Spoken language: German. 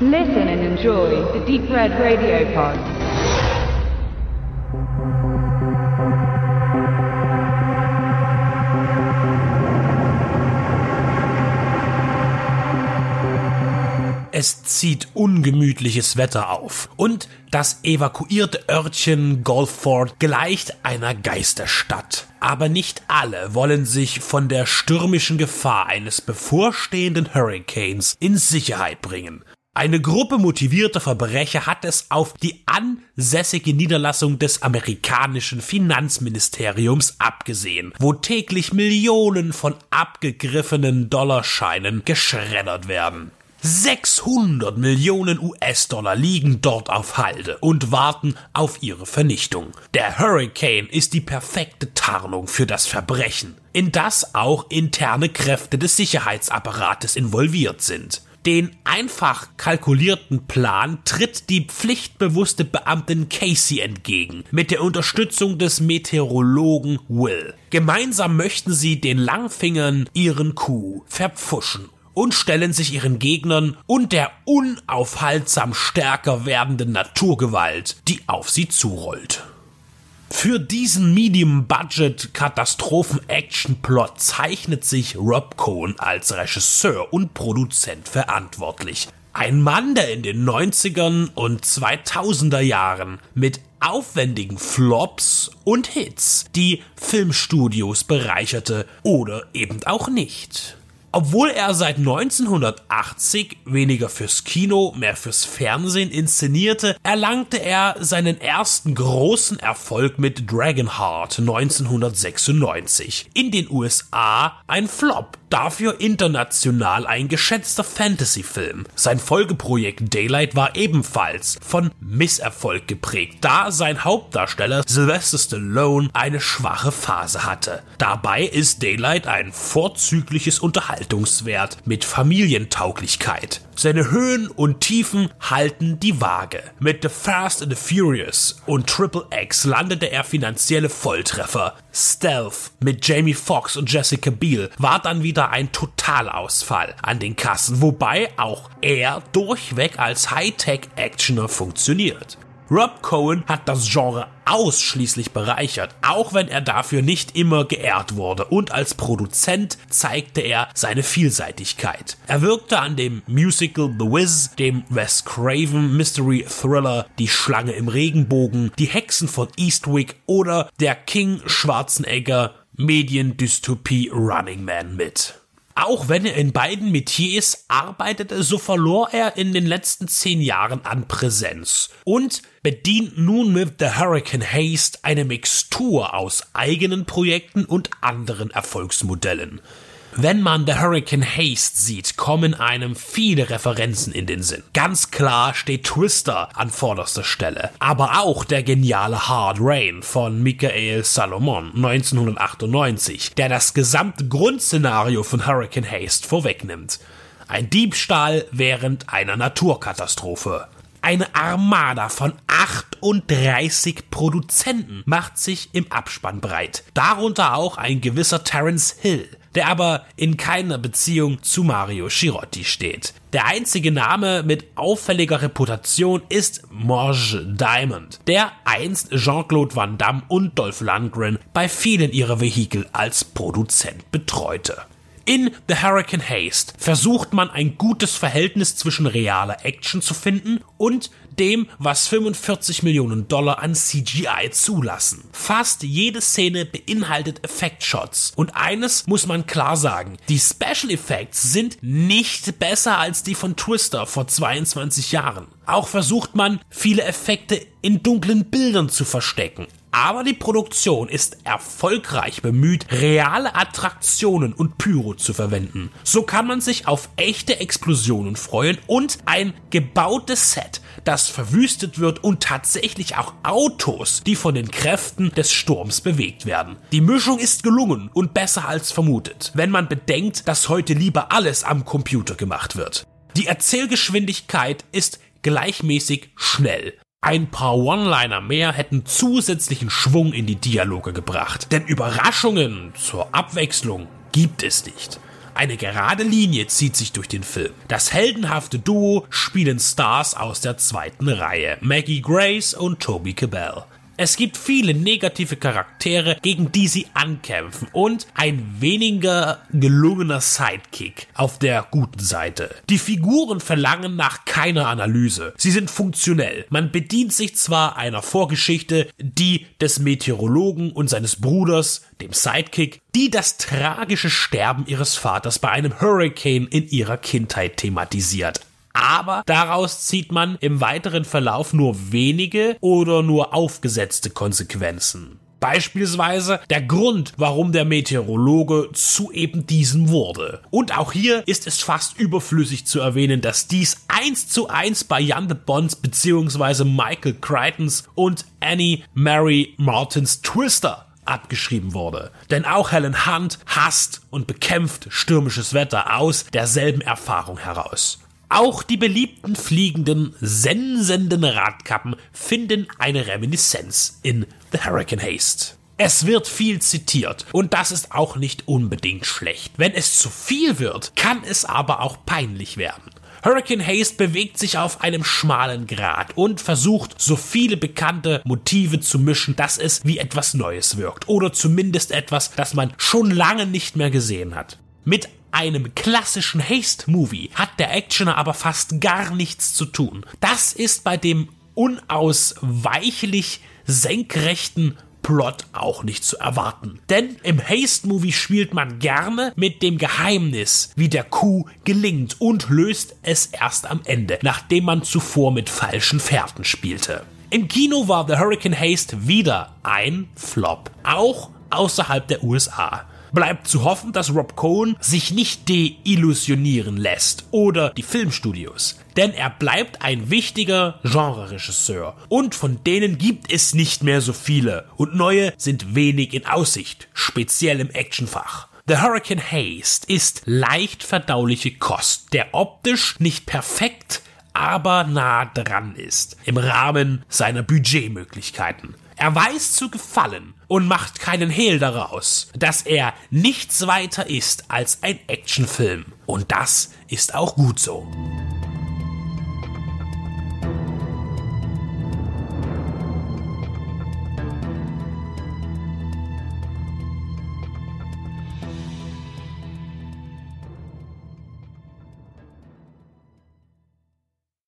Listen and enjoy the Deep Red Radio Pod. Es zieht ungemütliches Wetter auf und das evakuierte Örtchen Golford gleicht einer Geisterstadt. Aber nicht alle wollen sich von der stürmischen Gefahr eines bevorstehenden Hurricanes in Sicherheit bringen. Eine Gruppe motivierter Verbrecher hat es auf die ansässige Niederlassung des amerikanischen Finanzministeriums abgesehen, wo täglich Millionen von abgegriffenen Dollarscheinen geschreddert werden. 600 Millionen US-Dollar liegen dort auf Halde und warten auf ihre Vernichtung. Der Hurricane ist die perfekte Tarnung für das Verbrechen, in das auch interne Kräfte des Sicherheitsapparates involviert sind. Den einfach kalkulierten Plan tritt die pflichtbewusste Beamtin Casey entgegen, mit der Unterstützung des Meteorologen Will. Gemeinsam möchten sie den Langfingern ihren Coup verpfuschen und stellen sich ihren Gegnern und der unaufhaltsam stärker werdenden Naturgewalt, die auf sie zurollt. Für diesen Medium-Budget-Katastrophen-Action-Plot zeichnet sich Rob Cohen als Regisseur und Produzent verantwortlich. Ein Mann, der in den 90ern und 2000er Jahren mit aufwendigen Flops und Hits die Filmstudios bereicherte oder eben auch nicht. Obwohl er seit 1980 weniger fürs Kino, mehr fürs Fernsehen inszenierte, erlangte er seinen ersten großen Erfolg mit Dragonheart 1996. In den USA ein Flop, dafür international ein geschätzter Fantasy-Film. Sein Folgeprojekt Daylight war ebenfalls von Misserfolg geprägt, da sein Hauptdarsteller Sylvester Stallone eine schwache Phase hatte. Dabei ist Daylight ein vorzügliches Unterhaltungswert mit Familientauglichkeit. Seine Höhen und Tiefen halten die Waage. Mit The Fast and the Furious und Triple X landete er finanzielle Volltreffer. Stealth mit Jamie Foxx und Jessica Biel war dann wieder ein Totalausfall an den Kassen, wobei auch er durchweg als Hightech-Actioner funktioniert. Rob Cohen hat das Genre ausschließlich bereichert, auch wenn er dafür nicht immer geehrt wurde und als Produzent zeigte er seine Vielseitigkeit. Er wirkte an dem Musical The Wiz, dem Wes Craven Mystery Thriller Die Schlange im Regenbogen, Die Hexen von Eastwick oder der King Schwarzenegger Mediendystopie Running Man mit. Auch wenn er in beiden Metiers arbeitete, so verlor er in den letzten zehn Jahren an Präsenz und bedient nun mit The Hurricane Haste eine Mixtur aus eigenen Projekten und anderen Erfolgsmodellen. Wenn man The Hurricane Haste sieht, kommen einem viele Referenzen in den Sinn. Ganz klar steht Twister an vorderster Stelle, aber auch der geniale Hard Rain von Michael Salomon 1998, der das gesamte Grundszenario von Hurricane Haste vorwegnimmt. Ein Diebstahl während einer Naturkatastrophe. Eine Armada von 38 Produzenten macht sich im Abspann breit. Darunter auch ein gewisser Terence Hill, der aber in keiner Beziehung zu Mario Schirotti steht. Der einzige Name mit auffälliger Reputation ist Morge Diamond, der einst Jean-Claude Van Damme und Dolph Lundgren bei vielen ihrer Vehikel als Produzent betreute. In The Hurricane Haste versucht man ein gutes Verhältnis zwischen realer Action zu finden und dem, was 45 Millionen Dollar an CGI zulassen. Fast jede Szene beinhaltet Effektshots und eines muss man klar sagen, die Special Effects sind nicht besser als die von Twister vor 22 Jahren. Auch versucht man, viele Effekte in dunklen Bildern zu verstecken. Aber die Produktion ist erfolgreich bemüht, reale Attraktionen und Pyro zu verwenden. So kann man sich auf echte Explosionen freuen und ein gebautes Set, das verwüstet wird und tatsächlich auch Autos, die von den Kräften des Sturms bewegt werden. Die Mischung ist gelungen und besser als vermutet, wenn man bedenkt, dass heute lieber alles am Computer gemacht wird. Die Erzählgeschwindigkeit ist gleichmäßig schnell. Ein paar One-Liner mehr hätten zusätzlichen Schwung in die Dialoge gebracht, denn Überraschungen zur Abwechslung gibt es nicht. Eine gerade Linie zieht sich durch den Film. Das heldenhafte Duo spielen Stars aus der zweiten Reihe, Maggie Grace und Toby Cabell. Es gibt viele negative Charaktere, gegen die sie ankämpfen und ein weniger gelungener Sidekick auf der guten Seite. Die Figuren verlangen nach keiner Analyse. Sie sind funktionell. Man bedient sich zwar einer Vorgeschichte, die des Meteorologen und seines Bruders, dem Sidekick, die das tragische Sterben ihres Vaters bei einem Hurricane in ihrer Kindheit thematisiert aber daraus zieht man im weiteren Verlauf nur wenige oder nur aufgesetzte Konsequenzen. Beispielsweise der Grund, warum der Meteorologe zu eben diesem wurde. Und auch hier ist es fast überflüssig zu erwähnen, dass dies eins zu eins bei Jan de Bonds bzw. Michael Crichtons und Annie Mary Martins Twister abgeschrieben wurde. Denn auch Helen Hunt hasst und bekämpft stürmisches Wetter aus derselben Erfahrung heraus. Auch die beliebten fliegenden, sensenden Radkappen finden eine Reminiszenz in The Hurricane Haste. Es wird viel zitiert und das ist auch nicht unbedingt schlecht. Wenn es zu viel wird, kann es aber auch peinlich werden. Hurricane Haste bewegt sich auf einem schmalen Grat und versucht, so viele bekannte Motive zu mischen, dass es wie etwas Neues wirkt. Oder zumindest etwas, das man schon lange nicht mehr gesehen hat. Mit einem klassischen Haste-Movie hat der Actioner aber fast gar nichts zu tun. Das ist bei dem unausweichlich senkrechten Plot auch nicht zu erwarten. Denn im Haste-Movie spielt man gerne mit dem Geheimnis, wie der Coup gelingt und löst es erst am Ende, nachdem man zuvor mit falschen Fährten spielte. Im Kino war The Hurricane Haste wieder ein Flop, auch außerhalb der USA bleibt zu hoffen, dass Rob Cohen sich nicht deillusionieren lässt oder die Filmstudios. Denn er bleibt ein wichtiger Genreregisseur. Und von denen gibt es nicht mehr so viele. Und neue sind wenig in Aussicht, speziell im Actionfach. The Hurricane Haste ist leicht verdauliche Kost, der optisch nicht perfekt, aber nah dran ist, im Rahmen seiner Budgetmöglichkeiten. Er weiß zu gefallen und macht keinen Hehl daraus, dass er nichts weiter ist als ein Actionfilm. Und das ist auch gut so.